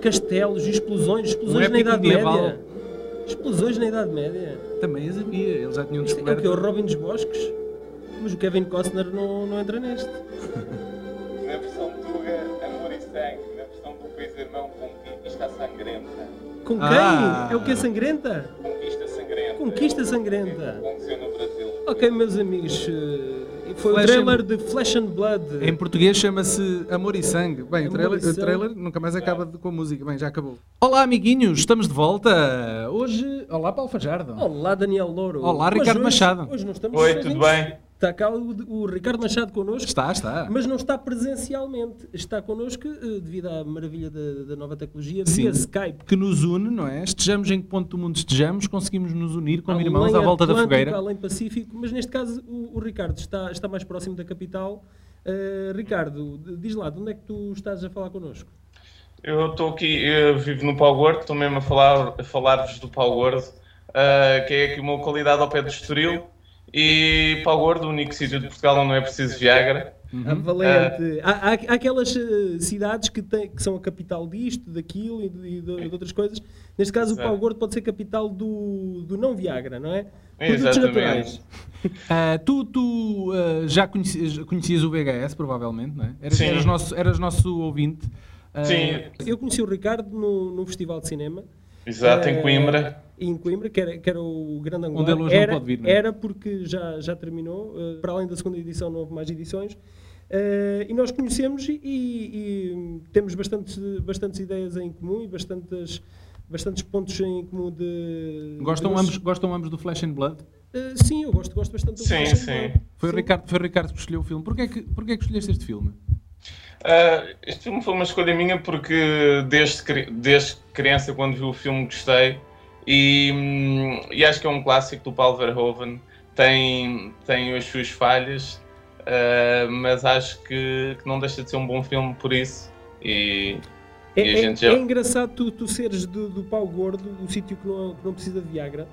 castelos, explosões, Um explosões na épico Idade medieval. Média. Explosões na Idade Média. Também as havia, eles já tinham Isto é o descoberto. que? O Robin dos Bosques? Mas o Kevin Costner não, não entra neste. Na versão Tuga, Amor e Sangue. Na versão do País Irmão, Conquista Sangrenta. Com quem? Ah. É o que é sangrenta? Conquista Sangrenta. Conquista É o Sangrenta. Aconteceu no Brasil. Ok, meus amigos, eh, foi Flesh o trailer and- de Flesh and Blood. Em português chama-se Amor e Sangue. Bem, o trailer, o trailer nunca mais acaba de- com a música. Bem, já acabou. Olá, amiguinhos, estamos de volta. Hoje. Olá, Paulo Fajardo. Olá, Daniel Louro. Olá, Ricardo hoje- Machado. Hoje não estamos Oi, tudo bem? Está cá o, o Ricardo Machado connosco. Está, está. Mas não está presencialmente. Está connosco eh, devido à maravilha da, da nova tecnologia Sim. via Skype. Que nos une, não é? Estejamos em que ponto do mundo estejamos, conseguimos nos unir como Além irmãos à volta da fogueira. Além Pacífico, mas neste caso o, o Ricardo está, está mais próximo da capital. Eh, Ricardo, diz lá, de onde é que tu estás a falar connosco? Eu estou aqui, eu vivo no Pau Gordo, estou mesmo a falar- a falar-vos do Pau Gordo, ah, que é aqui uma localidade ao pé do Estoril. E Pau Gordo, o único sítio de Portugal onde não é preciso Viagra. A Valente. Há, há- há aquelas eh, cidades que, têm, que são a capital disto, daquilo e de, e de- de outras coisas. Neste caso, o. Pau Gordo pode ser capital do, do não Viagra, não é? Produtos naturais. Ah, tu tu ah, já conhecias, conhecias o VHS, provavelmente, não é? Eras, Sim. eras nosso, eras nosso ouvinte. Ah, Sim, Eu conheci o Ricardo no, num festival de cinema. Exato, em Eh, Coimbra. Em Coimbra, que era, que era o Grande Angular. Onde ele hoje não era, pode vir, não é? Era porque já, já terminou. eh, para além da segunda edição, não houve mais edições. Eh, e nós conhecemos e, e- temos bastantes, bastantes ideias em comum e bastantes, bastantes pontos em comum de. Gostam, de ambos, gostam ambos do Flash and Blood? Eh, sim, eu gosto, gosto bastante do Sim, Flash and sim. Blood. Foi, o Sim. Ricardo, foi o Ricardo que escolheu o filme. Porquê é que, porquê é que escolheste este filme? Ah, este filme foi uma escolha minha porque desde, desde criança, quando vi o filme, gostei. E, hum, e acho que é um clássico do Paul Verhoeven. Tem, tem as suas falhas, ah, mas acho que, que não deixa de ser um bom filme por isso. E, É, E é- já- é engraçado tu, tu seres do, do pau gordo, o sítio que não, que não precisa de Viagra.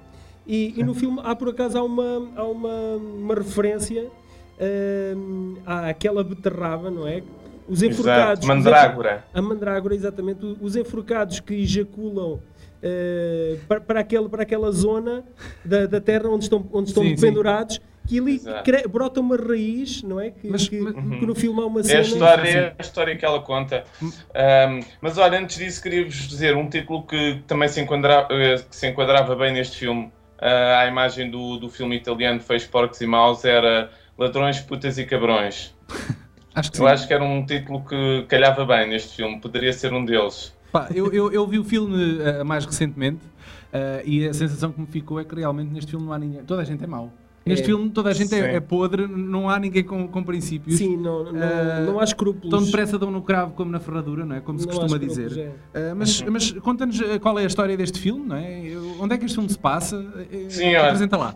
E, e no filme há por acaso há uma, há uma, uma referência hum, àquela beterraba, não é? Os enforcados. exato, Mandrágora. a mandrágora, exatamente. Os enforcados que ejaculam eh, para, para, aquele, para aquela zona da, da terra onde estão, onde estão Sim, sim. pendurados, que ali cre- brota uma raiz, não é? Que, Mas- que, mas- que no filme há uma É cena. a história, é a história que ela conta. Um, mas olha, antes disso, queria-vos dizer um título que também se enquadrava, que se enquadrava bem neste filme. Uh, a imagem do, do filme italiano Fez Porcos e Maus era Ladrões, Putas e Cabrões. Acho que Eu sim. acho que era um título que calhava bem neste filme, poderia ser um deles. Pá, eu, eu, eu vi o filme ah, mais recentemente ah, e a sensação que me ficou é que realmente neste filme não há ninguém. Toda a gente é mau. Neste É. filme toda a gente é, é podre, não há ninguém com, com princípios. Sim, não, não, Eh, não há escrúpulos. Tão depressa dão no cravo como na ferradura, não é? Como se Não costuma dizer. é. Ah, mas mas conta-nos qual é a história deste filme, não é? Onde é que este filme se passa? Sim. Apresenta lá.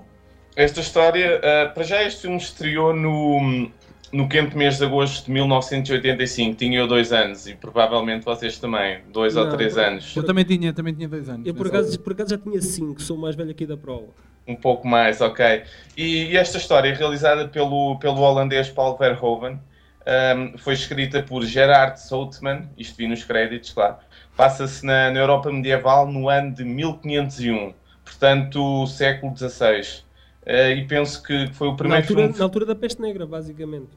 Esta história, uh, para já este filme estreou no, no quente mês de agosto de 1985. Tinha eu dois anos e provavelmente vocês também, dois ou Não, três por- anos. Eu também tinha, também tinha dois anos. Eu por acaso, por acaso já tinha 5, sou o mais velho aqui da prova. Um pouco mais, ok. E, e esta história, é realizada pelo, pelo holandês Paul Verhoeven, um, foi escrita por Gerard Soutman, isto vi nos créditos, claro. Passa-se na, na Europa medieval no ano de 1501, portanto, século XVI. Uh, e penso que foi o Na primeiro altura, filme. na altura da peste negra, basicamente.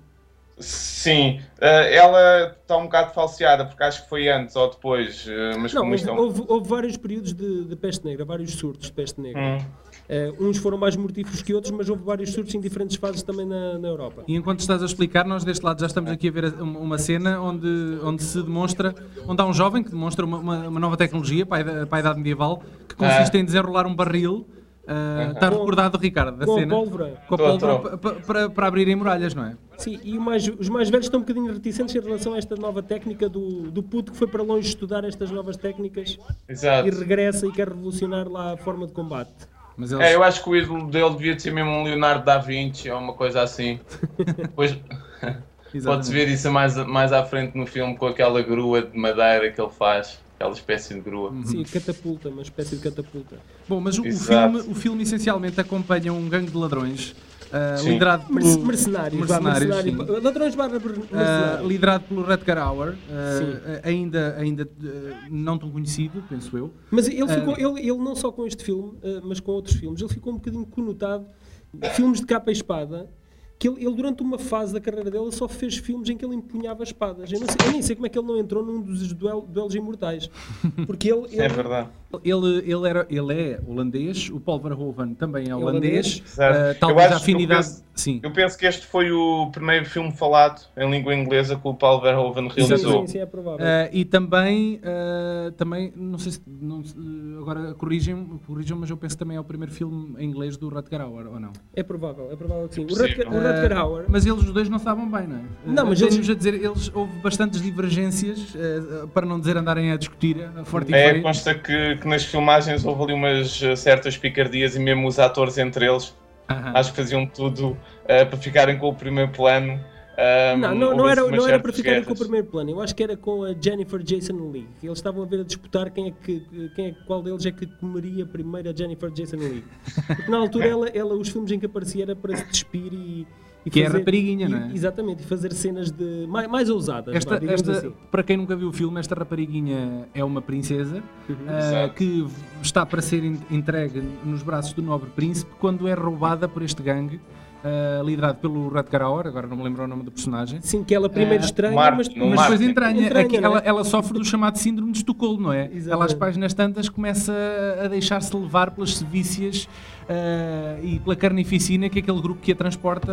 Sim, uh, ela está um bocado falseada, porque acho que foi antes ou depois, uh, mas Não, como houve, isto é houve, houve vários períodos de, de peste negra, vários surtos de peste negra. Hum. Eh, uns foram mais mortíferos que outros, mas houve vários surtos em diferentes fases também na, na Europa. E enquanto estás a explicar, nós deste lado já estamos aqui a ver uma cena onde, onde se demonstra, onde há um jovem que demonstra uma, uma- uma nova tecnologia para a, ida- para a idade medieval, que consiste em desenrolar um barril. Ah, Está Com- recordado, Ricardo, da Com a cena? pólvora. Com a pólvora para, para abrirem muralhas, não é? Sim, e mais- os mais velhos estão um bocadinho reticentes em relação a esta nova técnica do, do puto que foi para longe estudar estas novas técnicas Exato. e regressa e quer revolucionar lá a forma de combate. Mas eles, É, eu acho que o ídolo dele devia ser mesmo um Leonardo da Vinci ou uma coisa assim. Depois pode-se ver isso mais, mais à frente no filme com aquela grua de madeira que ele faz, aquela espécie de grua. Uhum. Sim, catapulta, uma espécie de catapulta. Bom, mas o, Exato. filme, o filme essencialmente acompanha um gangue de ladrões uh, liderado pelo, Merce- Mercenários, vá, Mercenários, mercenário. Ladrões barra uh, liderado pelo Rutger Hauer, uh, Sim. ainda, ainda uh, não tão conhecido, penso eu. Mas ele, ficou, ele, ele não só com este filme, eh, mas com outros filmes, ele ficou um bocadinho conotado. Filmes de capa e espada, que ele, ele, durante uma fase da carreira dele só fez filmes em que ele empunhava espadas. Eu, não sei- eu nem sei como é que ele não entrou num dos duel, duelos imortais. Porque ele. ele É verdade. Ele, ele, era, ele é holandês, o Paul Verhoeven também é holandês. Exato. Uh, Eu talvez acho- a afinidade. eu penso- sim. Eu penso que este foi o primeiro filme falado em língua inglesa que o Paul Verhoeven sim, realizou. sim, sim, é provável. Uh, e também, uh, também, não sei se, não, agora corrijam, corrijam, mas eu penso que também é o primeiro filme em inglês do Rutger Hauer, ou não? É provável, é provável que sim. O Possível. Rutger, Uh, Hauer. Mas eles os dois não estavam bem, não é? Não, mas Uh, eles- a dizer, eles, houve bastantes divergências, uh, para não dizer andarem a discutir, a forte e É, feio. consta que, que nas filmagens houve ali umas certas picardias e mesmo os atores entre eles Aham. acho que faziam tudo eh, para ficarem com o primeiro plano. Ah, Não, não, não era, umas não era para ficarem com o primeiro plano. Eu acho que era com a Jennifer Jason Leigh. Eles estavam a ver a disputar quem é que, quem é, qual deles é que comeria primeiro a Jennifer Jason Leigh. Porque na altura ela, ela, os filmes em que aparecia era para se despir e. e Que é fazer- rapariguinha, e- não é? Exatamente, e fazer cenas de mais, mais ousadas. Esta, esta- assim. para quem nunca viu o filme, esta rapariguinha é uma princesa Uhum. Exato. que está para ser en- entregue nos braços do nobre príncipe quando é roubada por este gangue ah, liderado pelo Rutger Hauer, agora não me lembro o nome do personagem. Sim, que ela primeiro Ah, estranha, Martin, mas. Mas depois entranha, Entranha, Aqui não é? ela, ela sofre do chamado síndrome de Estocolmo, não é? Exatamente. Ela às páginas tantas começa a deixar-se levar pelas sevícias ah, e pela carnificina que aquele grupo que a transporta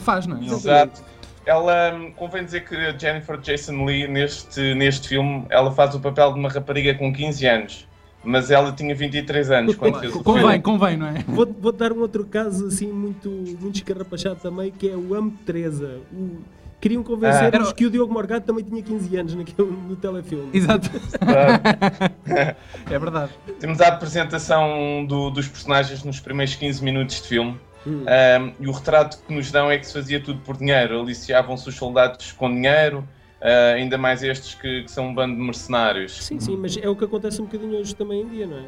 faz, não é? Exato. Ela, hum, convém dizer que a Jennifer Jason Leigh, neste, neste filme, ela faz o papel de uma rapariga com 15 anos. Mas ela tinha 23 anos quando fez o Convém, filme. convém, não é? Vou, vou dar um outro caso assim muito, muito escarrapachado também, que é o Amo Teresa. O- Queriam convencer-nos Ah. que o Diogo Morgado também tinha 15 anos naquele, no telefilme. Exato, Exato. é verdade. Temos a apresentação do- dos personagens nos primeiros 15 minutos de filme. Hum. Um, e o retrato que nos dão é que se fazia tudo por dinheiro. Aliciavam-se os soldados com dinheiro, uh, ainda mais estes que, que são um bando de mercenários. Sim, sim, mas é o que acontece um bocadinho hoje também em dia, não é?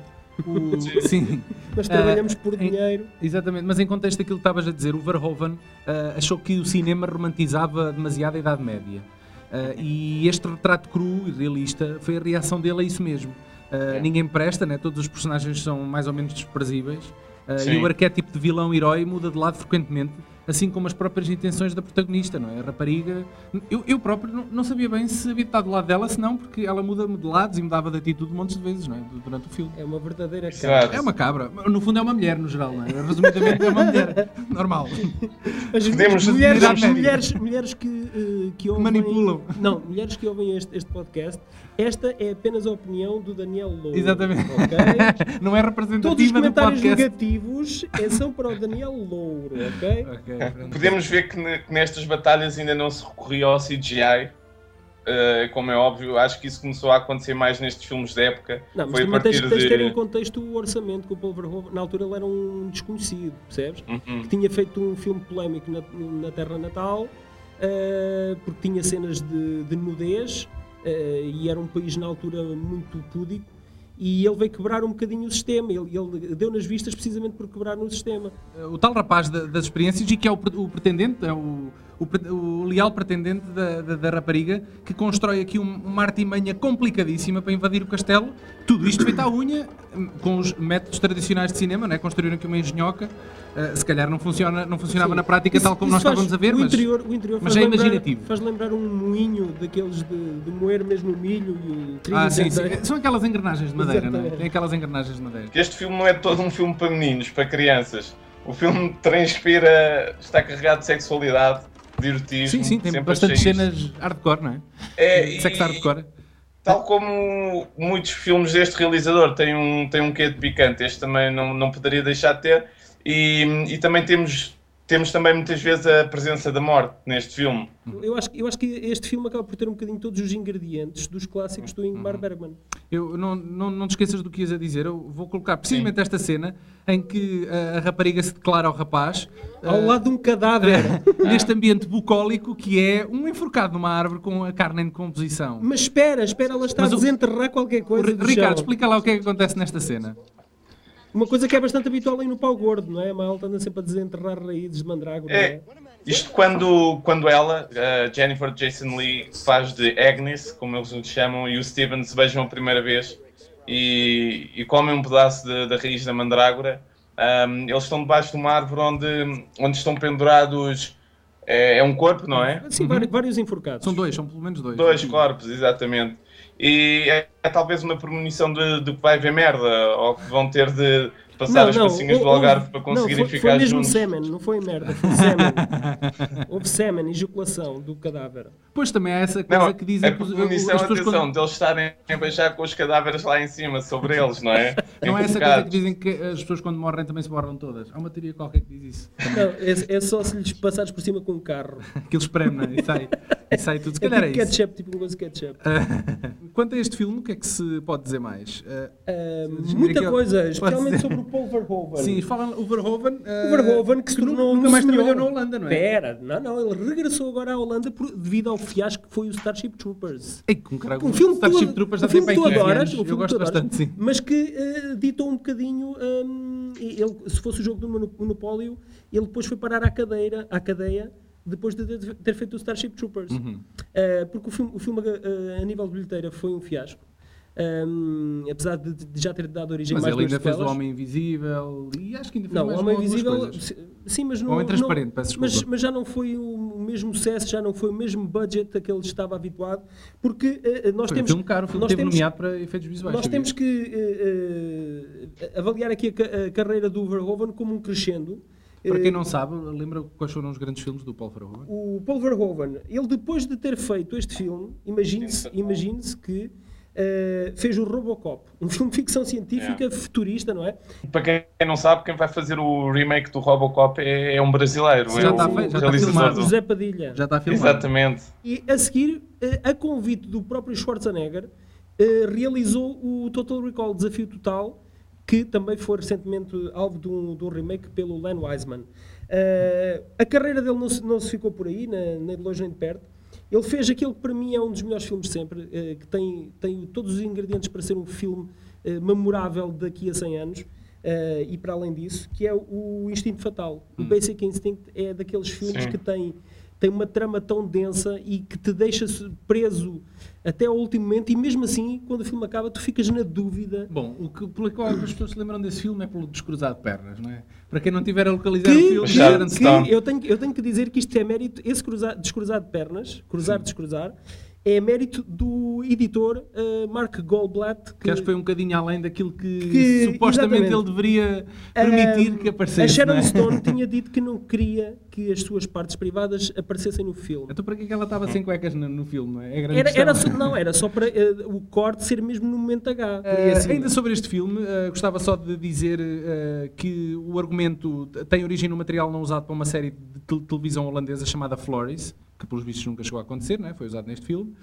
O- sim, Nós trabalhamos por em- dinheiro. exatamente. Mas em contexto daquilo que estavas a dizer, o Verhoeven ah, achou que o cinema romantizava demasiado a Idade Média. Ah, e este retrato cru e realista foi a reação dele a isso mesmo. É. Ninguém presta, né? todos os personagens são mais ou menos desprezíveis. Ah, e o arquétipo de vilão-herói muda de lado frequentemente, assim como as próprias intenções da protagonista, não é? A rapariga. Eu, eu próprio não, não sabia bem se havia estado do lado dela, se não, porque ela muda-me de lados e mudava de atitude montes de vezes, não é? Durante o filme. É uma verdadeira cara. É uma cabra. No fundo é uma mulher, no geral, não é? Resumidamente é uma mulher. Normal. As Podemos- mulheres, mulheres, mulheres que, que ouvem... Manipulam. Não, mulheres que ouvem este, este podcast, esta é apenas a opinião do Daniel Louro. Exatamente. ok? Não é Todos os representativa comentários negativos é, são para o Daniel Louro, ok? Ok, pronto. Podemos ver que, que nestas batalhas ainda não se recorria ao CGI. Uh, como é óbvio, acho que isso começou a acontecer mais nestes filmes da época. Não, mas Foi a também tens, tens de ter em contexto o orçamento que o Paul Verhoeven, na altura ele era um desconhecido, percebes? Uhum. Que tinha feito um filme polémico na, na Terra Natal, eh, porque tinha cenas de, de nudez, eh, e era um país na altura muito púdico, e ele veio quebrar um bocadinho o sistema, ele, ele deu nas vistas precisamente por quebrar no sistema. O tal rapaz da- das experiências e que é o, o pretendente, é o, o o leal pretendente da, da- da rapariga, que constrói aqui um- uma artimanha complicadíssima para invadir o castelo. Tudo isto feito à unha, com os métodos tradicionais de cinema, né? construíram aqui uma engenhoca. Uh, se calhar não, funciona, não funcionava Sim. na prática Isso- tal como nós estávamos a ver, o mas interior, o interior mas faz é lembrar- imaginativo. Faz lembrar um moinho daqueles de, de moer mesmo o milho e o trigo Ah, sim, sim. São aquelas engrenagens de madeira, não é? Exatamente. Tem aquelas engrenagens de madeira. Este filme não é todo um filme para meninos, para crianças. O filme transpira, está carregado de sexualidade, de erotismo. Sim, sim, tem achei cenas isto. hardcore, não é? É, Sexo e- hardcore. Tal como muitos filmes deste realizador têm um, têm um quê de picante, este também não, não poderia deixar de ter. E, e também temos, temos também muitas vezes a presença da morte neste filme. Eu acho, que- eu acho que este filme acaba por ter um bocadinho todos os ingredientes dos clássicos do Uhum. Ingmar Bergman. Eu, não, não, não te esqueças do que ias a dizer. Eu vou colocar precisamente esta cena em que a, a rapariga se declara ao rapaz Ao eh, lado de um cadáver. neste ambiente bucólico que é um enforcado numa árvore com a carne em decomposição. Mas espera, espera, ela está Mas a o- desenterrar qualquer O coisa. Ri- do Ricardo, chão. explica lá o que é que acontece nesta cena. Uma coisa que é bastante habitual aí no pau gordo, não é? A malta anda sempre a desenterrar raízes de mandrágora. não É, isto quando, quando ela, a Jennifer Jason Lee, faz de Agnes, como eles nos chamam, e o Steven se beijam a primeira vez e, e comem um pedaço de- da raiz da mandrágora, ahm, eles estão debaixo de uma árvore onde, onde estão pendurados. É, é um corpo, não é? Sim, vários, vários enforcados. São dois, são pelo menos dois. Dois corpos, exatamente. E é, é talvez uma premonição de, de que vai haver merda, ou que vão ter de passar as passinhas do Algarve para não, conseguirem foi, ficar foi mesmo juntos. semen, não foi merda, foi semen. Houve semen, ejaculação do cadáver. Depois também há essa coisa Não, que dizem é que os- premonição, as pessoas atenção, quando- deles estarem a beijar com os cadáveres lá em cima, sobre eles, não é? Não é essa coisa que dizem que as pessoas quando morrem também se borram todas. Há uma teoria qualquer que diz isso. Não, é, é só se lhes passares por cima com um carro. Aquilo espreme, não é? E sai, e sai tudo. Se É calhar tipo é isso. ketchup, tipo um gosto de ketchup. Quanto a este filme, o que é que se pode dizer mais? Uh, muita aqui, coisa, especialmente sobre o Paul Verhoeven. sim, falam o Verhoeven. uh, O Verhoeven que se tornou nunca um mais senhor. trabalhou na Holanda, não é? Pera, não, não, ele regressou agora à Holanda por- devido ao fiasco que foi o Starship Troopers. Ei, com Um filme Starship tu, Troopers um filme que tu aí 15 adoras, um filme Eu gosto bastante, sim. mas que eh, ditou um bocadinho, e ele, se fosse o jogo do mono- Monopólio, ele depois foi parar à cadeira, à cadeia, depois de ter- feito o Starship Troopers. Uhum. Eh, porque o filme, o filme eh, a nível de bilheteira foi um fiasco. Hum, apesar de, de já ter dado origem Mas mais ele ainda fez o. Homem Invisível e acho que ainda fez Não, o mais Homem algumas Invisível, sim, mas não. Homem Transparente, não- peço mas, desculpa. mas já não foi o mesmo sucesso, já não foi o mesmo budget a que ele estava habituado, porque eh, nós Foi um temos. filme caro, nós temos, nomeado para efeitos visuais. nós sabia? temos que eh, avaliar aqui a, a carreira do Verhoeven como um crescendo. Para quem não sabe, lembra quais foram os grandes filmes do Paul Verhoeven? o Paul Verhoeven, ele depois de ter feito este filme, imagine-se imagine que eh, fez o Robocop, um filme de ficção científica futurista, não é? Para quem não sabe, quem vai fazer o remake do Robocop é, é um brasileiro. Já é está o já está filmado. José Padilha. Já está filmado. Exatamente. E a seguir, eh, a convite do próprio Schwarzenegger, eh, realizou o Total Recall Desafio Total, que também foi recentemente alvo de um, de um remake pelo Len Wiseman. A carreira dele não se, não se ficou por aí, na- nem de longe nem de perto. Ele fez aquilo que para mim é um dos melhores filmes de sempre, eh, que tem, tem todos os ingredientes para ser um filme eh, memorável daqui a 100 anos. eh, e para além disso, que é o Instinto Fatal. O Basic Instinct é daqueles filmes Sim. que tem, tem uma trama tão densa e que te deixa preso até ao último momento, e mesmo assim, quando o filme acaba, tu ficas na dúvida. Bom, o que, pelo qual as pessoas se lembram desse filme é pelo descruzado de pernas, não é? Para quem não tiver a localizar o Que, filme, Sharon Sharon que Stone. eu, tenho, eu tenho que dizer que isto é mérito, esse cruzar, descruzar de pernas, cruzar, descruzar, é mérito do editor eh, Mark Goldblatt, que acho que foi um bocadinho além daquilo que, Que- supostamente exatamente. ele deveria permitir Ah, que A aparecesse. Sharon não é? Stone tinha dito que não queria que as suas partes privadas aparecessem no filme. Então para que é que ela estava sem cuecas no, no filme, é? É a grande Era, era só, não, era só para eh, o corte ser mesmo no momento H. Eh, acima. ainda sobre este filme, eh, gostava só de dizer eh, que o argumento tem origem no material não usado para uma série de tel- televisão holandesa chamada Flores, que pelos vistos nunca chegou a acontecer, não é? foi usado neste filme.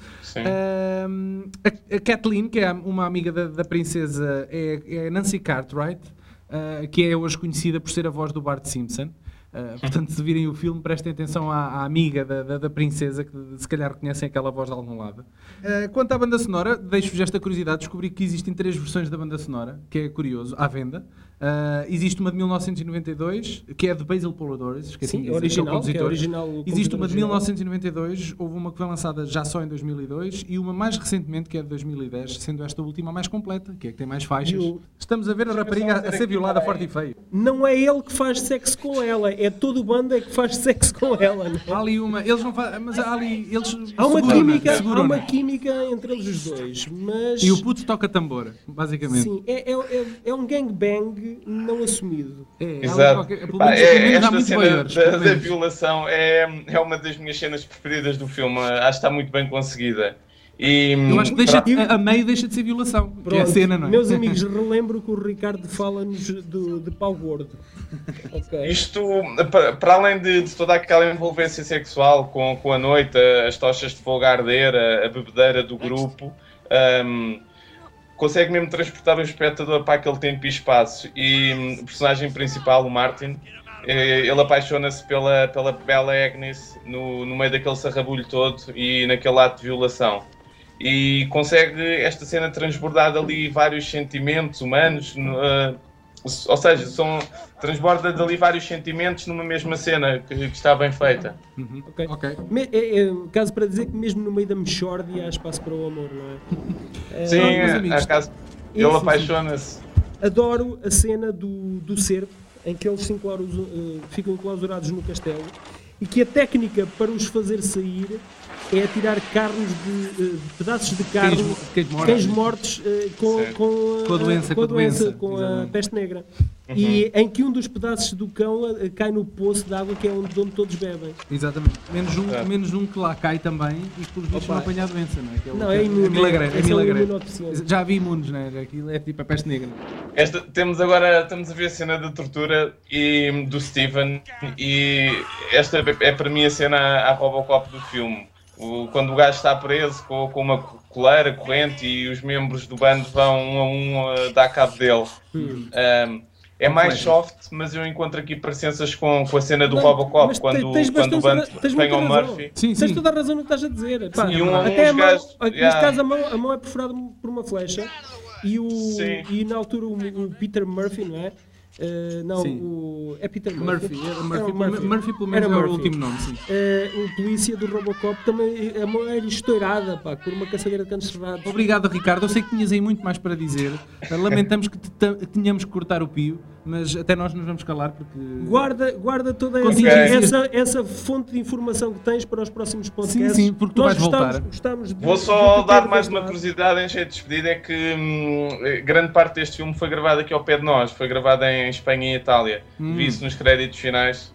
A, a Kathleen, que é uma amiga da, da princesa, é, é Nancy Cartwright, ah, que é hoje conhecida por ser a voz do Bart Simpson. Ah, portanto, se virem o filme, prestem atenção à, à amiga da, da- da princesa, que se calhar reconhecem aquela voz de algum lado. Ah, quanto à banda sonora, deixo-vos esta curiosidade: descobri que existem três versões da banda sonora, que é curioso, à venda. Ah, existe uma de 1992, que é de Basil Sim, de dizer, original, que é é original- Existe uma de original. 1992, houve uma que foi lançada já só em 2002 e uma mais recentemente, que é de 2010, sendo esta última a mais completa, que é que tem mais faixas. Estamos a ver a rapariga a ser violada forte e feio. Não é ele que faz sexo com ela, é todo o bando é que faz sexo com ela. não é? Há ali uma, eles não fazem, mas há ali, eles Há uma, química, há uma química entre eles os dois, mas E o puto toca tambor, basicamente. sim, é, é, é, é um gangbang não assumido. É, Exato. qualquer- pelo Pá, menos- é- esta cena da, da violação é, é uma das minhas cenas preferidas do filme. Acho que está muito bem conseguida. E, Eu acho que deixa, pra- a, a meio deixa de ser violação, que é a cena, não é? Meus amigos, relembro que o Ricardo fala-nos do- de pau gordo. Ok. Isto, para, para além de, de toda aquela envolvência sexual com, com a noite, as tochas de fogo a arder, a, a bebedeira do grupo, hum, consegue mesmo transportar o espectador para aquele tempo e espaço. E hum, o personagem principal, o Martin, eh, ele apaixona-se pela, pela bela Agnes no, no meio daquele sarrabulho todo e naquele ato de violação. E consegue esta cena transbordar ali vários sentimentos humanos, no- eh, ou seja, são, transborda dali vários sentimentos numa mesma cena que, que está bem feita. Uhum. Ok. Ok. Me- é, é, caso para dizer que mesmo no meio da mexórdia há espaço para o amor, não é? Sim, Eh, meus é, amigos, acaso, sim, ele sim. apaixona-se. Adoro a cena do, do cerco, em que eles se eh, ficam enclausurados no castelo e que a técnica para os fazer sair é tirar carnes de, eh, pedaços de carne, Cães mo- cães mortos. cães mortos eh, com, Sim. com, Com a doença, com a, doença, com a peste negra. E em que um dos pedaços do cão eh, cai no poço de água que é onde, de onde todos bebem. Exatamente. Menos um, É. menos um que lá cai também e que bichos Opa. não apanha a doença, não é? Que é Não, que é imune. é esse é milagreiro. imunodeficiente. Já vi imunes, né? Aquilo é tipo a peste negra. Esta, temos agora, estamos a ver a cena da tortura e, do Steven e esta é para mim a cena à Robocop do filme. O- quando o gajo está preso com, com uma coleira, corrente e os membros do bando vão um a um a dar cabo dele. Hum. Um, é mais soft, mas eu encontro aqui parecenças com, com a cena do Não, Robocop, quando, tens quando o tens apanha o. Murphy. Sim, Tens sim. toda a razão no que estás a dizer. Pá, Sim, um- até a mão, gajos- neste yeah. caso a mão, a mão é perfurada por uma flecha e, o, Sim. e na altura o, o Peter Murphy, não é? Eh, não, o, é Peter Murphy. Murphy, era Era Murphy, o Murphy. Murphy pelo menos Era é o Murphy. último nome, sim. Eh, o polícia do Robocop também, a mão era estourada pá, por uma caçadeira de canos cerrados. Obrigado, Ricardo. Eu sei que tinhas aí muito mais para dizer. Lamentamos que te- te- tenhamos que cortar o pio, mas até nós nos vamos calar porque. Guarda, guarda toda essa, essa, essa fonte de informação que tens para os próximos podcasts. sim, porque tu Nós vais voltar. gostamos- gostamos de- Vou só dar mais uma curiosidade em jeito de despedida, é que hum, grande parte deste filme foi gravado aqui ao pé de nós, foi gravado em Espanha e Itália. Hum. Vi isso nos créditos finais.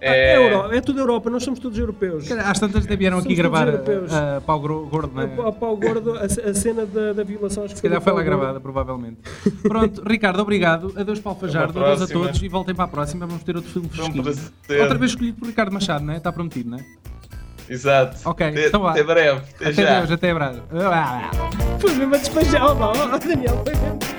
Ah, É, Euro- é tudo Europa, nós somos todos europeus. Às tantas até vieram aqui gravar a, a pau gordo, não é? Ao pau gordo, a, a cena da, da violação acho que Se calhar foi lá gordo. gravada, provavelmente. Pronto, Ricardo, obrigado. Adeus para o Fajardo, Até uma adeus a todos e voltem para a próxima. Vamos ter outro filme fresquinho. Outra vez escolhido por Ricardo Machado, não é? Está prometido, não é? Exato. Ok, até, então vá. até breve. Até, Até já. Deus, até breve. Foi mesmo a despejar, ó, ó, Daniel, foi mesmo.